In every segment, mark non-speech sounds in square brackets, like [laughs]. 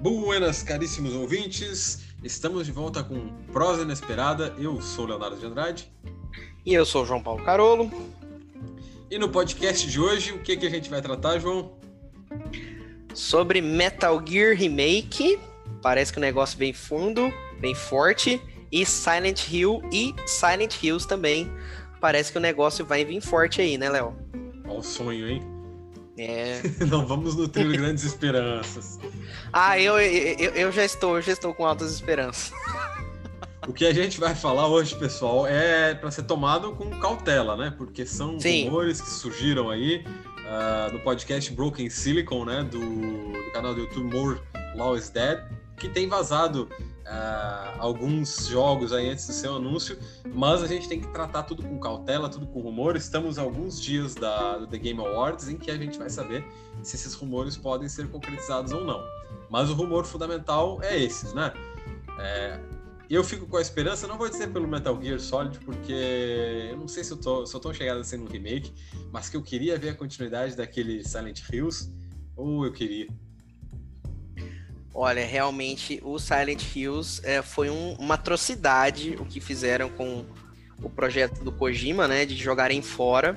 Buenas, caríssimos ouvintes. Estamos de volta com Prosa Inesperada. Eu sou Leonardo de Andrade. E eu sou o João Paulo Carolo. E no podcast de hoje, o que, que a gente vai tratar, João? Sobre Metal Gear Remake. Parece que o negócio vem fundo, bem forte. E Silent Hill e Silent Hills também. Parece que o negócio vai vir forte aí, né, Léo? Olha o sonho, hein? É. [laughs] Não vamos nutrir grandes esperanças. Ah, eu, eu, eu já estou, eu já estou com altas esperanças. O que a gente vai falar hoje, pessoal, é para ser tomado com cautela, né? Porque são Sim. rumores que surgiram aí uh, no podcast Broken Silicon, né? Do, do canal do YouTube More Law is Dead, que tem vazado alguns jogos aí antes do seu anúncio, mas a gente tem que tratar tudo com cautela, tudo com rumor. Estamos alguns dias da, do The Game Awards em que a gente vai saber se esses rumores podem ser concretizados ou não. Mas o rumor fundamental é esses, né? É, eu fico com a esperança, não vou dizer pelo Metal Gear Solid, porque eu não sei se eu tô, tô chegado a ser um remake, mas que eu queria ver a continuidade daquele Silent Hills, ou eu queria. Olha, realmente o Silent Hills é, foi um, uma atrocidade o que fizeram com o projeto do Kojima, né? De jogarem fora.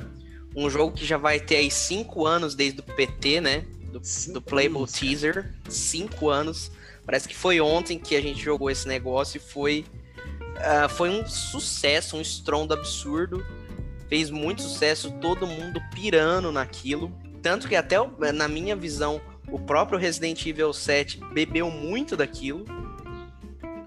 Um jogo que já vai ter aí cinco anos desde o PT, né? Do, do Playable anos, Teaser. Cinco anos. Parece que foi ontem que a gente jogou esse negócio e foi, uh, foi um sucesso, um estrondo absurdo. Fez muito sucesso, todo mundo pirando naquilo. Tanto que até na minha visão o próprio Resident Evil 7 bebeu muito daquilo.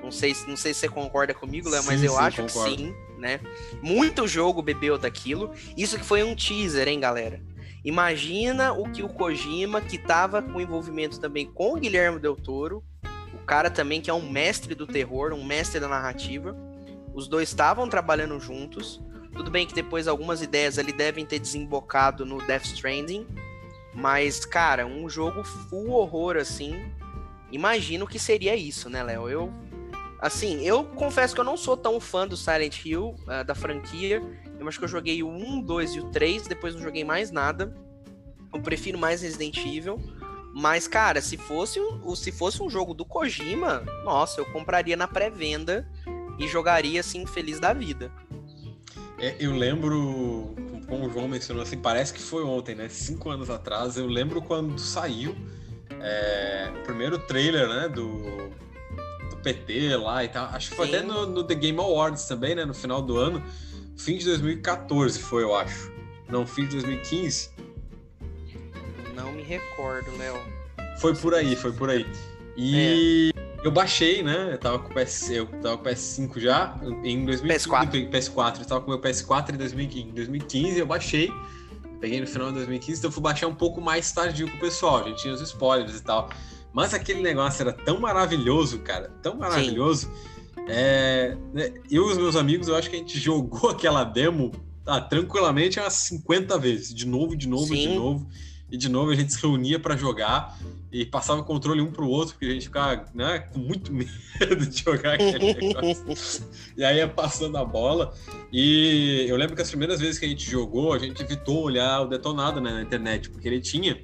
Não sei, não sei se você concorda comigo, Léo, mas eu sim, acho concordo. que sim, né? Muito jogo bebeu daquilo. Isso que foi um teaser, hein, galera? Imagina o que o Kojima, que tava com envolvimento também com o Guilherme Del Toro, o cara também que é um mestre do terror, um mestre da narrativa. Os dois estavam trabalhando juntos. Tudo bem que depois algumas ideias ali devem ter desembocado no Death Stranding, mas, cara, um jogo full horror, assim. Imagino que seria isso, né, Léo? Eu. Assim, eu confesso que eu não sou tão fã do Silent Hill, uh, da franquia. Eu acho que eu joguei o 1, 2 e o 3, depois não joguei mais nada. Eu prefiro mais Resident Evil. Mas, cara, se fosse, um, se fosse um jogo do Kojima, nossa, eu compraria na pré-venda e jogaria assim, feliz da vida. É, eu lembro, como o João mencionou, assim, parece que foi ontem, né? Cinco anos atrás. Eu lembro quando saiu é, o primeiro trailer, né? Do, do PT lá e tal. Acho que foi Sim. até no, no, The Game Awards também, né? No final do ano. Fim de 2014 foi, eu acho. Não, fim de 2015. Não me recordo, Léo. Foi por aí, foi por aí. E. É. Eu baixei, né? Eu tava com o PS, eu tava com o PS5 já em 2015, PS4. PS4, eu tava com o meu PS4 em 2015, eu baixei. Peguei no final de 2015, então eu fui baixar um pouco mais tardio com o pessoal, a gente tinha os spoilers e tal. Mas aquele negócio era tão maravilhoso, cara, tão maravilhoso. É, né, eu e os meus amigos, eu acho que a gente [laughs] jogou aquela demo tá, tranquilamente umas 50 vezes, de novo, de novo, Sim. de novo. E de novo a gente se reunia para jogar e passava o controle um pro outro, porque a gente ficava né, com muito [laughs] medo de jogar aquele negócio. e aí ia passando a bola. E eu lembro que as primeiras vezes que a gente jogou, a gente evitou olhar o detonado né, na internet, porque ele tinha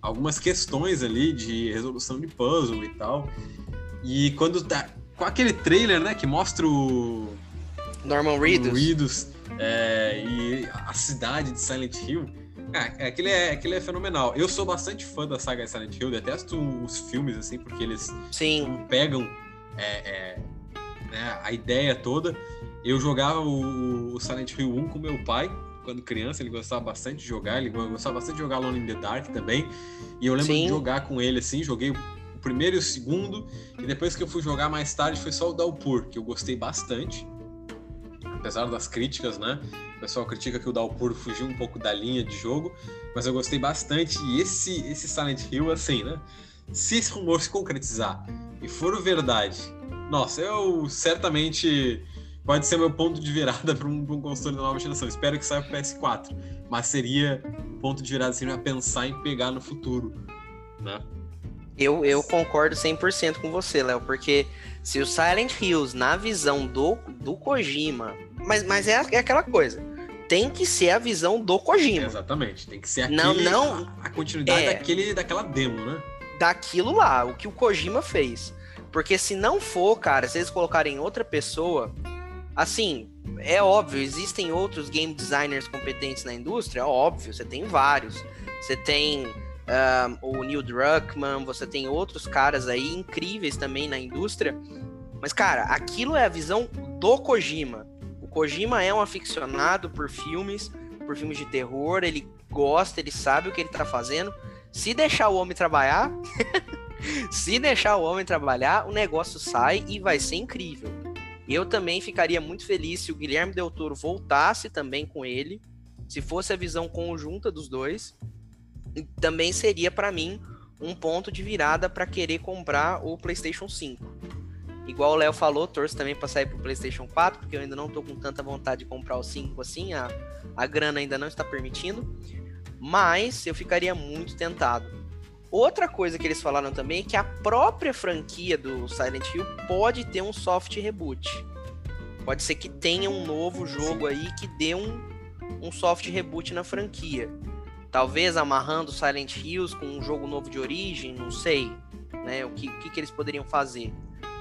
algumas questões ali de resolução de puzzle e tal. E quando tá com aquele trailer, né, que mostra o Norman Reedus, Reedus é, e a cidade de Silent Hill, ah, aquele é, aquele é fenomenal. Eu sou bastante fã da saga Silent Hill, detesto os filmes, assim, porque eles Sim. pegam é, é, né, a ideia toda. Eu jogava o, o, Silent Hill 1 com meu pai, quando criança, ele gostava bastante de jogar, ele gostava bastante de jogar Alone in the Dark também. E eu lembro Sim. de jogar com ele, assim, joguei o primeiro e o segundo, e depois que eu fui jogar mais tarde foi só o Dalpur, que eu gostei bastante apesar das críticas, né? O pessoal critica que o Dalpur fugiu um pouco da linha de jogo, mas eu gostei bastante. E esse, esse Silent Hill, assim, né? Se esse rumor se concretizar e for verdade, nossa, eu certamente pode ser meu ponto de virada [laughs] para um, um, console da nova geração. Espero que saia para PS4, mas seria ponto de virada assim, a pensar em pegar no futuro, né? Eu, eu concordo 100% com você, Léo, porque se o Silent Hills, na visão do, do Kojima, mas, mas é, é aquela coisa. Tem que ser a visão do Kojima. Exatamente. Tem que ser aquele, não, não, a, a continuidade é, daquele, daquela demo, né? daquilo lá, o que o Kojima fez. Porque se não for, cara, se eles colocarem outra pessoa, assim, é óbvio, existem outros game designers competentes na indústria, é óbvio, você tem vários. Você tem o Neil Druckmann, você tem outros caras aí incríveis também na indústria. Mas, cara, aquilo é a visão do Kojima. O Kojima é um aficionado por filmes, por filmes de terror, ele gosta, ele sabe o que ele tá fazendo. Se deixar o homem trabalhar, [laughs] se deixar o homem trabalhar, o negócio sai e vai ser incrível. Eu também ficaria muito feliz se o Guilherme Del Toro voltasse também com ele, se fosse a visão conjunta dos dois. Também seria para mim um ponto de virada para querer comprar o PlayStation 5. Igual o Léo falou, torço também para sair pro PlayStation 4, porque eu ainda não tô com tanta vontade de comprar o 5 assim, a, a grana ainda não está permitindo. Mas eu ficaria muito tentado. Outra coisa que eles falaram também é que a própria franquia do Silent Hill pode ter um soft reboot. Pode ser que tenha um novo jogo aí que dê um, um soft reboot na franquia. Talvez amarrando Silent Hills com um jogo novo de origem, não sei. Né? O que, o que, que eles poderiam fazer.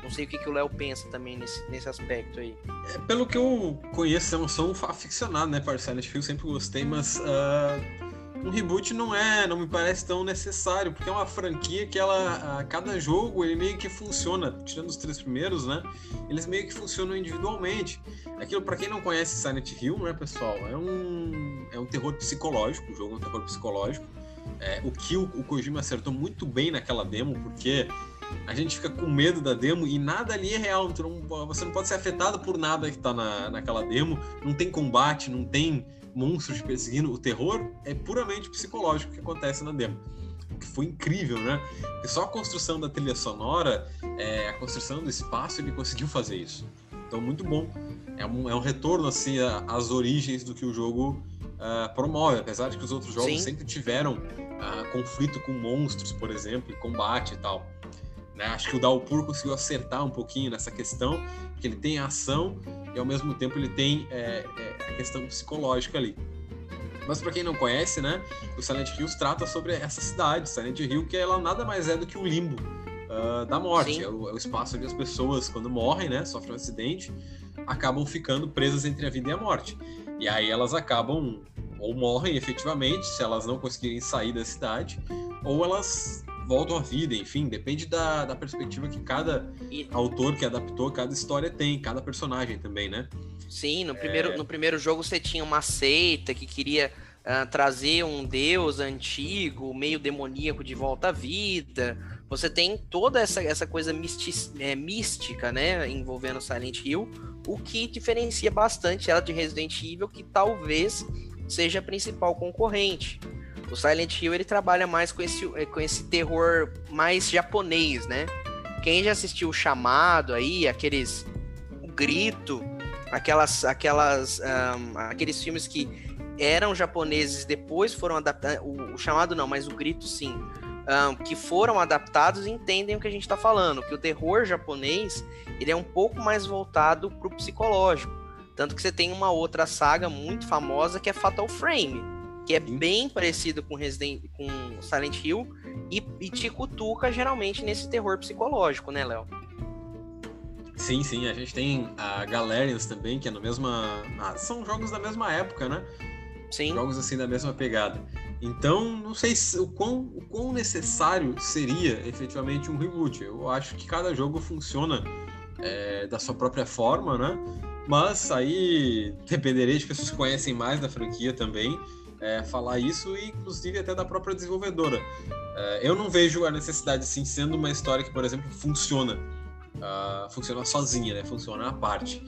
Não sei o que, que o Léo pensa também nesse, nesse aspecto aí. É, pelo que eu conheço, eu sou um aficionado, né, para Silent Hill, sempre gostei, mas uh, um reboot não é, não me parece tão necessário, porque é uma franquia que ela, a cada jogo, ele meio que funciona, tirando os três primeiros, né? Eles meio que funcionam individualmente. Aquilo, para quem não conhece Silent Hill, né, pessoal, é um, é um terror psicológico, o jogo é um terror psicológico. É, o que o, o Kojima acertou muito bem naquela demo, porque a gente fica com medo da demo e nada ali é real. Não, você não pode ser afetado por nada que tá na, naquela demo. Não tem combate, não tem monstros perseguindo. O terror é puramente psicológico que acontece na demo. O que foi incrível, né? Porque só a construção da trilha sonora, é, a construção do espaço, ele conseguiu fazer isso. Então, muito bom. É um, é um retorno, assim, às origens do que o jogo uh, promove. Apesar de que os outros jogos Sim. sempre tiveram uh, conflito com monstros, por exemplo, e combate e tal. Né? Acho que o Dalpur conseguiu acertar um pouquinho nessa questão, que ele tem ação e ao mesmo tempo ele tem é, é, a questão psicológica ali. Mas para quem não conhece, né, o Silent Hills trata sobre essa cidade, Silent Hill, que ela nada mais é do que o limbo uh, da morte. É o, é o, espaço onde as pessoas, quando morrem, né, sofrem um acidente, acabam ficando presas entre a vida e a morte. E aí elas acabam ou morrem efetivamente, se elas não conseguirem sair da cidade, ou elas voltam à vida, enfim, depende da, da perspectiva que cada e... autor que adaptou, cada história tem, cada personagem também, né? Sim, no, é... primeiro, no primeiro jogo você tinha uma seita que queria uh, trazer um deus antigo, meio demoníaco de volta à vida. Você tem toda essa, essa coisa é, mística, né, envolvendo Silent Hill, o que diferencia bastante ela de Resident Evil, que talvez seja a principal concorrente. O Silent Hill ele trabalha mais com esse, eh, com esse terror mais japonês, né? Quem já assistiu o Chamado aí, aqueles o Grito, aquelas aquelas um, aqueles filmes que eram japoneses depois foram adaptados, o, o, Chamado não, mas o Grito sim, um, que foram adaptados entendem o que a gente está falando, que o terror japonês ele é um pouco mais voltado para o psicológico, tanto que você tem uma outra saga muito famosa que é Fatal Frame que é bem parecido com Resident com Silent Hill e, e te cutuca geralmente nesse terror psicológico, né, Léo? Sim, sim, a gente tem a Galerians também, que é no mesma. Ah, são jogos da mesma época, né? Sim. Jogos assim da mesma pegada. Então, não sei se, o, quão, o quão necessário seria efetivamente um reboot. Eu acho que cada jogo funciona é, da sua própria forma, né? Mas aí dependeria de pessoas que conhecem mais da franquia também é, falar isso e inclusive até da própria desenvolvedora. É, eu não vejo a necessidade assim sendo uma história que, por exemplo, funciona, uh, funciona sozinha, né? Funciona à parte.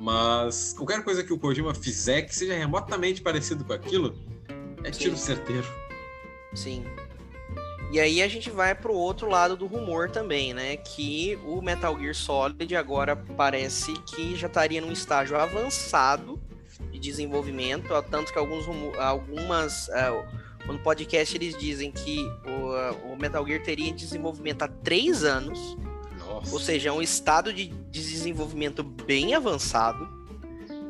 Mas qualquer coisa que o Kojima fizer que seja remotamente parecido com aquilo, é tiro Sim. certeiro. Sim. E aí a gente vai pro outro lado do rumor também, né? Que o Metal Gear Solid agora parece que já estaria num estágio avançado desenvolvimento, tanto que alguns algumas uh, no podcast eles dizem que o, o, Metal Gear teria em desenvolvimento há três anos, Nossa. ou seja, é um estado de, de desenvolvimento bem avançado.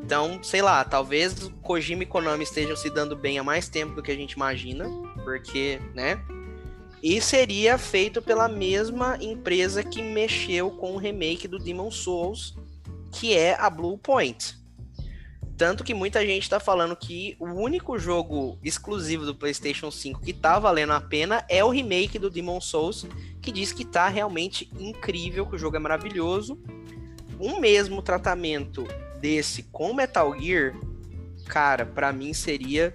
Então, sei lá, talvez Kojima e Konami estejam se dando bem há mais tempo do que a gente imagina, porque, né? E seria feito pela mesma empresa que mexeu com o remake do Demon Souls, que é a Blue Point. Tanto que muita gente está falando que o único jogo exclusivo do PlayStation 5 que tá valendo a pena é o remake do Demon Souls, que diz que tá realmente incrível, que o jogo é maravilhoso. Um mesmo tratamento desse com Metal Gear, cara, para mim seria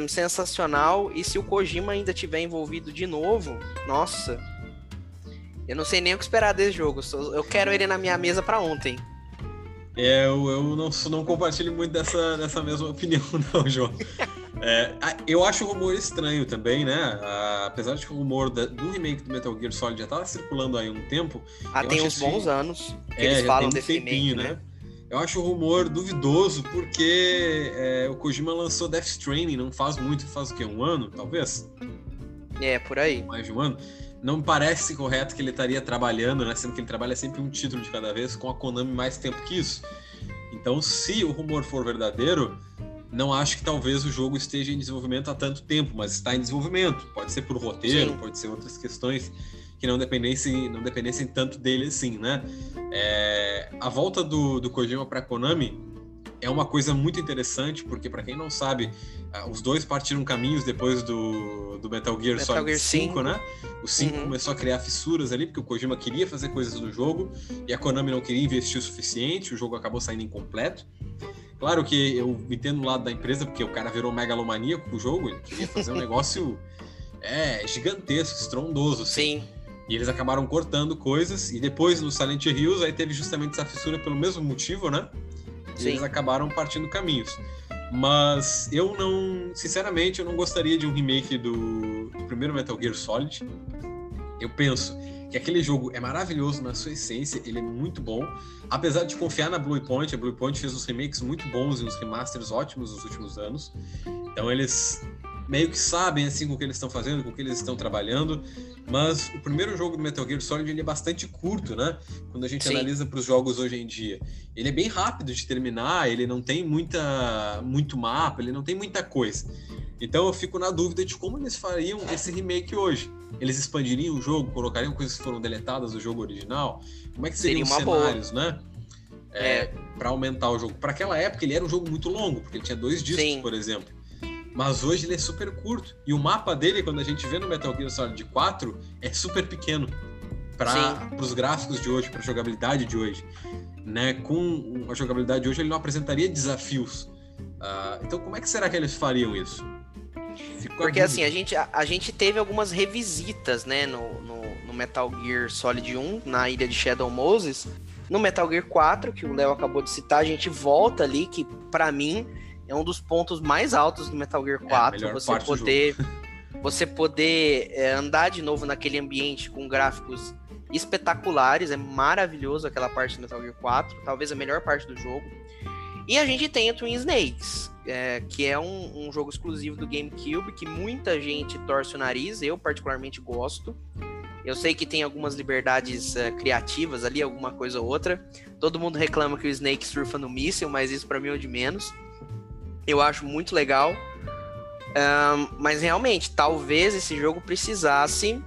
um, sensacional. E se o Kojima ainda tiver envolvido de novo, nossa. Eu não sei nem o que esperar desse jogo. Eu quero ele na minha mesa para ontem. É, eu, eu não, não compartilho muito dessa, dessa mesma [laughs] opinião, não, João. É, eu acho o rumor estranho também, né? apesar de que o rumor da, do remake do Metal Gear Solid já estava circulando aí há um tempo. Ah, tem uns bons anos que é, eles falam desse tempinho, remake, né? né? Eu acho o rumor duvidoso porque é, o Kojima lançou Death Stranding não faz muito, faz o quê? Um ano, talvez? É, por aí. Mais de um ano. Não parece correto que ele estaria trabalhando, né? Sendo que ele trabalha sempre um título de cada vez com a Konami mais tempo que isso. Então, se o rumor for verdadeiro, não acho que talvez o jogo esteja em desenvolvimento há tanto tempo, mas está em desenvolvimento. Pode ser por roteiro, Sim. pode ser outras questões que não dependessem, não dependessem tanto dele assim, né? É, a volta do, do Kojima para Konami é uma coisa muito interessante, porque para quem não sabe, ah, os dois partiram caminhos depois do, do Metal Gear Metal Solid Gear 5, 5, né? O 5 uhum. começou a criar fissuras ali, porque o Kojima queria fazer coisas do jogo e a Konami não queria investir o suficiente, o jogo acabou saindo incompleto. Claro que eu entendo o lado da empresa, porque o cara virou megalomaníaco com o jogo, ele queria fazer um [laughs] negócio é, gigantesco, estrondoso. Assim. Sim. E eles acabaram cortando coisas, e depois no Silent Hills aí teve justamente essa fissura pelo mesmo motivo, né? E Sim. eles acabaram partindo caminhos. Mas eu não, sinceramente, eu não gostaria de um remake do, do primeiro Metal Gear Solid. Eu penso que aquele jogo é maravilhoso na sua essência, ele é muito bom. Apesar de confiar na Blue Point, a Blue Point fez uns remakes muito bons e uns remasters ótimos nos últimos anos. Então eles meio que sabem assim com o que eles estão fazendo, com o que eles estão trabalhando. Mas o primeiro jogo do Metal Gear Solid ele é bastante curto, né? Quando a gente Sim. analisa para os jogos hoje em dia, ele é bem rápido de terminar, ele não tem muita muito mapa, ele não tem muita coisa. Então eu fico na dúvida de como eles fariam esse remake hoje. Eles expandiriam o jogo, colocariam coisas que foram deletadas do jogo original? Como é que seriam Seria os cenários, boa. né? É, é. para aumentar o jogo. Para aquela época ele era um jogo muito longo, porque ele tinha dois discos, Sim. por exemplo. Mas hoje ele é super curto. E o mapa dele, quando a gente vê no Metal Gear Solid 4, é super pequeno para os gráficos de hoje, para a jogabilidade de hoje. Né? Com a jogabilidade de hoje, ele não apresentaria desafios. Uh, então, como é que será que eles fariam isso? Porque assim, a gente, a, a, gente teve algumas revisitas, né, no, no, no, Metal Gear Solid 1, na ilha de Shadow Moses. No Metal Gear 4, que o Léo acabou de citar, a gente volta ali, que para mim é um dos pontos mais altos do Metal Gear 4. É você poder, você poder é, andar de novo naquele ambiente com gráficos espetaculares, é maravilhoso aquela parte do Metal Gear 4, talvez a melhor parte do jogo. E a gente tem o Twin Snakes, é, que é um, um, jogo exclusivo do GameCube, que muita gente torce o nariz, eu particularmente gosto. Eu sei que tem algumas liberdades uh, criativas ali, alguma coisa ou outra. Todo mundo reclama que o Snake surfa no míssil, mas isso para mim é o de menos. Eu acho muito legal. Um, mas realmente, talvez esse jogo precisasse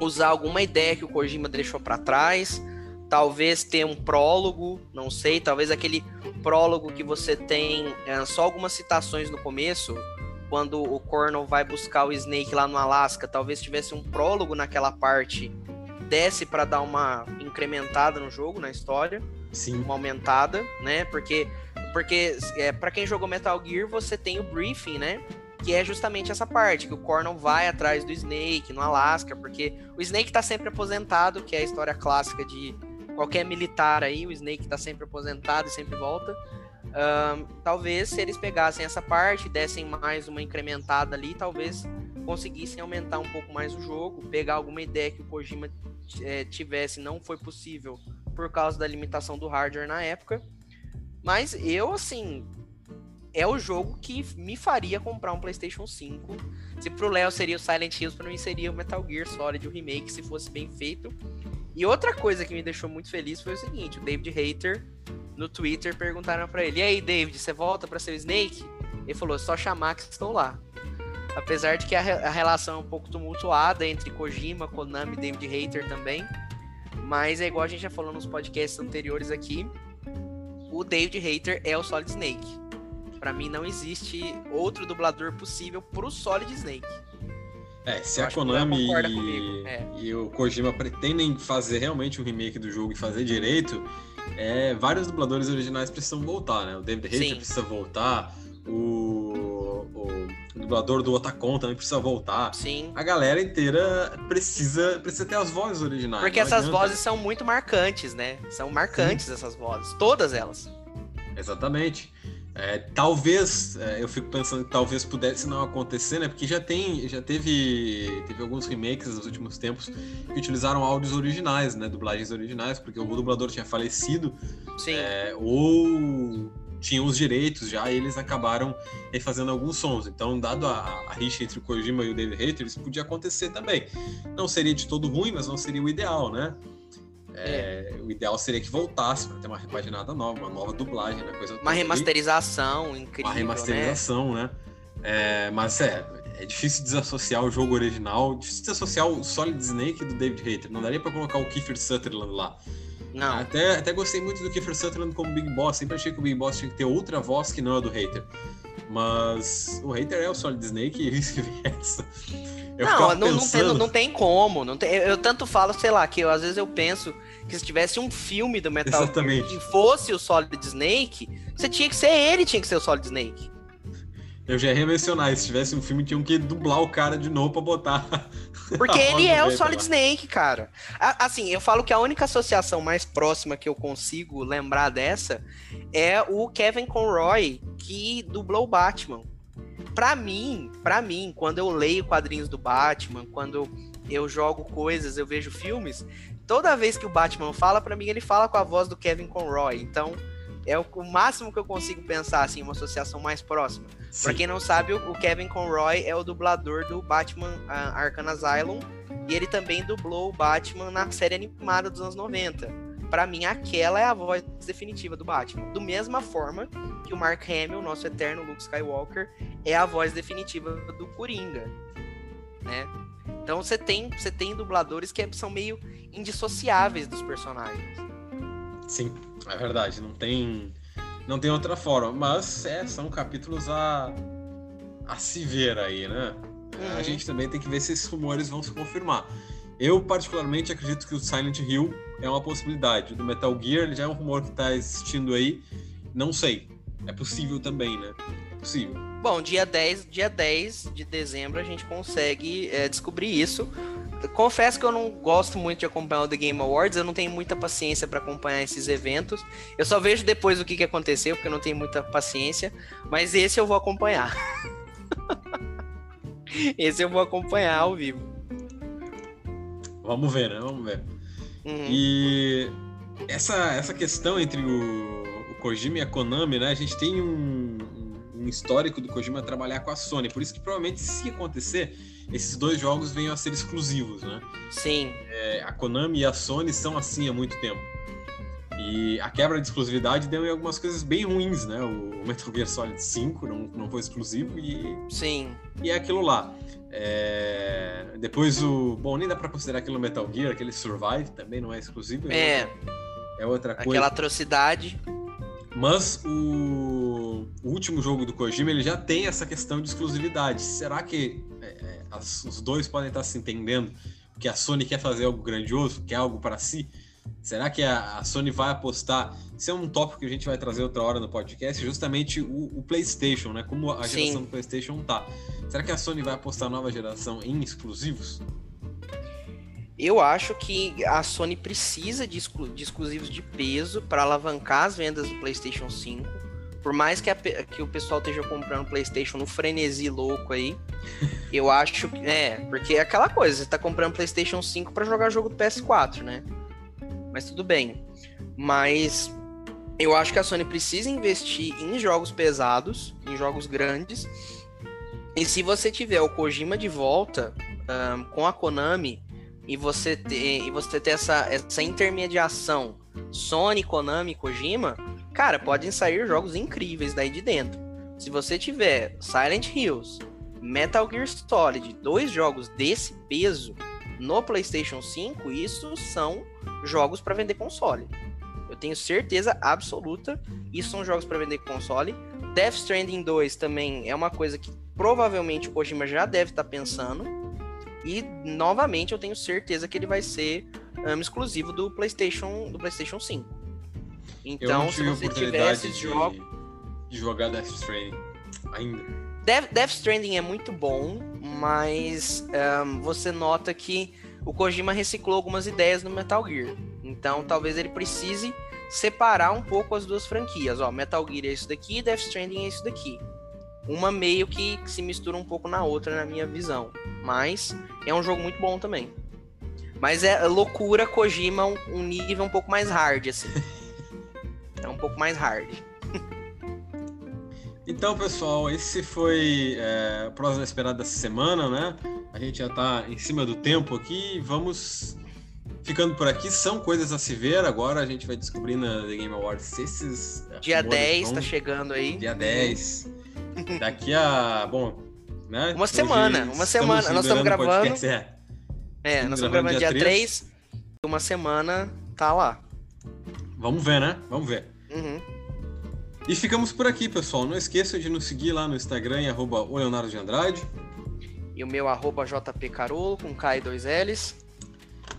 usar alguma ideia que o Kojima deixou para trás. Talvez ter um prólogo, não sei. Talvez aquele prólogo que você tem é, só algumas citações no começo, quando o Cornel vai buscar o Snake lá no Alasca. Talvez tivesse um prólogo naquela parte, desse para dar uma incrementada no jogo, na história. Sim. Uma aumentada, né? Porque porque é, para quem jogou Metal Gear, você tem o briefing, né? Que é justamente essa parte, que o Cornel vai atrás do Snake no Alasca, porque o Snake tá sempre aposentado, que é a história clássica de qualquer militar aí, o Snake tá sempre aposentado e sempre volta. Um, talvez se eles pegassem essa parte, dessem mais uma incrementada ali, talvez conseguissem aumentar um pouco mais o jogo, pegar alguma ideia que o Kojima é, tivesse, não foi possível por causa da limitação do hardware na época, mas eu, assim, é o jogo que me faria comprar um PlayStation 5. Se pro Léo seria o Silent Hills, para mim seria o Metal Gear Solid, o remake, se fosse bem feito. E outra coisa que me deixou muito feliz foi o seguinte: o David Hater no Twitter perguntaram para ele: E aí, David, você volta para ser o Snake? Ele falou: só chamar que estou lá. Apesar de que a, a relação é um pouco tumultuada entre Kojima, Konami e David Hater também. Mas é igual a gente já falou nos podcasts anteriores aqui. O David Hater é o Solid Snake. Para mim não existe outro dublador possível pro Solid Snake. É, se Eu a Konami e, é. e, o Kojima pretendem fazer realmente um remake do jogo e fazer direito, é, vários dubladores originais precisam voltar, né? O David Hater precisa voltar, o, o, o, dublador do Otacon também precisa voltar. Sim. A galera inteira precisa, precisa ter as vozes originais. Porque essas adianta. vozes são muito marcantes, né? São marcantes Sim. essas vozes, todas elas. Exatamente. É, talvez, é, eu fico pensando que talvez pudesse não acontecer, né? Porque já tem, já teve, teve alguns remakes nos últimos tempos que utilizaram áudios originais, né? Dublagens originais, porque o dublador tinha falecido. Sim. É, ou tinham os direitos já e eles acabaram refazendo alguns sons. Então, dado a, a rixa entre o Kojima e o David Hater, isso podia acontecer também. Não seria de todo ruim, mas não seria o ideal, né? É, é. O ideal seria que voltasse para ter uma repaginada nova, uma nova dublagem, né? Coisa uma remasterização incrível. Uma remasterização, né? né? É, mas é, é difícil desassociar o jogo original, difícil desassociar o Solid Snake do David Hater. Não daria para colocar o Kiefer Sutherland lá. Não. Até, até gostei muito do Kiefer Sutherland como Big Boss. Sempre achei que o Big Boss tinha que ter outra voz que não a do Hater. Mas o Hater é o Solid Snake e [laughs] vice-versa. Não, não, não, tem, não, tem como. Não tem, eu tanto falo, sei lá, que eu, às vezes eu penso que se tivesse um filme do Metal. Gear que fosse o Solid Snake, você tinha que ser ele, tinha que ser o Solid Snake. Eu já ia mencionar, se tivesse um filme, tinham que dublar o cara de novo pra botar. [laughs] Porque ele é o Solid lá. Snake, cara. Assim, eu falo que a única associação mais próxima que eu consigo lembrar dessa é o Kevin Conroy, que dublou o Batman. Pra mim, pra mim, quando eu leio quadrinhos do Batman, quando eu jogo coisas, eu vejo filmes, toda vez que o Batman fala, para mim ele fala com a voz do Kevin Conroy. Então, é o, o, máximo que eu consigo pensar, assim, uma associação mais próxima. Pra quem não sabe, o, o, Kevin Conroy é o dublador do Batman uh, Arkham Asylum. E ele também dublou o Batman na série animada dos anos 90. Para mim, aquela é a voz definitiva do Batman. Do mesma forma que o Mark Hamill, nosso eterno Luke Skywalker, é a voz definitiva do Coringa, né? Então você tem, você tem dubladores que são meio indissociáveis dos personagens. Sim, é verdade. Não tem, não tem outra forma. Mas é, são capítulos a, a se ver aí, né? Uhum. A gente também tem que ver se esses rumores vão se confirmar. Eu, particularmente, acredito que o Silent Hill é uma possibilidade. Do Metal Gear, ele já é um rumor que está existindo aí. Não sei. É possível também, né? É possível. Bom, dia 10, dia 10 de dezembro a gente consegue é, descobrir isso confesso que eu não gosto muito de acompanhar o The Game Awards, eu não tenho muita paciência para acompanhar esses eventos. Eu só vejo depois o que, que aconteceu, porque eu não tenho muita paciência, mas esse eu vou acompanhar. [laughs] esse eu vou acompanhar ao vivo. Vamos ver, né? Vamos ver. Uhum. E essa, essa questão entre o, o, Kojima e a Konami, né? A gente tem um, um histórico do Kojima trabalhar com a Sony, por isso que provavelmente se acontecer esses dois jogos venham a ser exclusivos, né? Sim. É, a Konami e a Sony são assim há muito tempo. E a quebra de exclusividade deu em algumas coisas bem ruins, né? O Metal Gear Solid 5 não, não foi exclusivo e. Sim. E é aquilo lá. É... Depois o. Bom, nem dá pra considerar aquilo Metal Gear, aquele Survive também não é exclusivo. É. É, é outra coisa. Aquela atrocidade. Mas o, o, último jogo do Kojima ele já tem essa questão de exclusividade. Será que é, é, as, os dois podem estar se entendendo que a Sony quer fazer algo grandioso, quer algo para si? Será que a, a, Sony vai apostar? Isso é um tópico que a gente vai trazer outra hora no podcast, justamente o, o PlayStation, né? Como a Sim. geração do PlayStation tá. Será que a Sony vai apostar nova geração em exclusivos? Eu acho que a Sony precisa de, exclu de exclusivos de peso para alavancar as vendas do PlayStation 5. Por mais que, a, que o pessoal esteja comprando PlayStation no frenesi louco aí, [laughs] eu acho que. É, porque é aquela coisa, você tá comprando PlayStation 5 para jogar jogo do PS4, né? Mas tudo bem. Mas eu acho que a Sony precisa investir em jogos pesados, em jogos grandes. E se você tiver o Kojima de volta um, com a Konami e você ter, e você ter essa, essa intermediação Sony, Konami, Kojima, cara, podem sair jogos incríveis daí de dentro. Se você tiver Silent Hills, Metal Gear Solid, dois jogos desse peso no PlayStation 5, isso são jogos para vender console. Eu tenho certeza absoluta, isso são jogos para vender console. Death Stranding 2 também é uma coisa que provavelmente o Kojima já deve estar tá pensando. E novamente eu tenho certeza que ele vai ser um, exclusivo do PlayStation, do PlayStation 5. Então, se você tiver esses jogos de jogar Death Stranding ainda. Death, Death Stranding é muito bom, mas um, você nota que o Kojima reciclou algumas ideias no Metal Gear. Então talvez ele precise separar um pouco as duas franquias. Ó, Metal Gear é isso daqui, Death Stranding é isso daqui. Uma meio que se mistura um pouco na outra, na minha visão. Mas é um jogo muito bom também. Mas é loucura Kojima um nível um pouco mais hard, assim. [laughs] pouco mais hard. [laughs] Então, pessoal, esse foi é, a próxima esperada dessa semana, né? A gente já está em cima do tempo aqui. Vamos ficando por aqui. São coisas a se ver. Agora a gente vai descobrir na The Game Awards esses. É, Dia 10 está chegando aí. Dia 10. Daqui a. Bom, né? Uma semana. Uma semana. Nós estamos gravando. Podcast, é. é, nós estamos gravando dia 3. 3. Uma semana tá lá. Vamos ver, né? Vamos ver. Uhum. E ficamos por aqui, pessoal. Não esqueçam de nos seguir lá no Instagram em arroba Leonardo de Andrade. E o meu arroba JPcarolo com K e dois L's.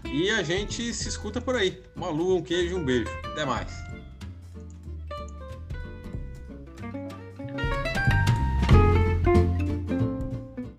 E a gente se escuta por aí. Uma lua, um queijo um beijo. Até mais.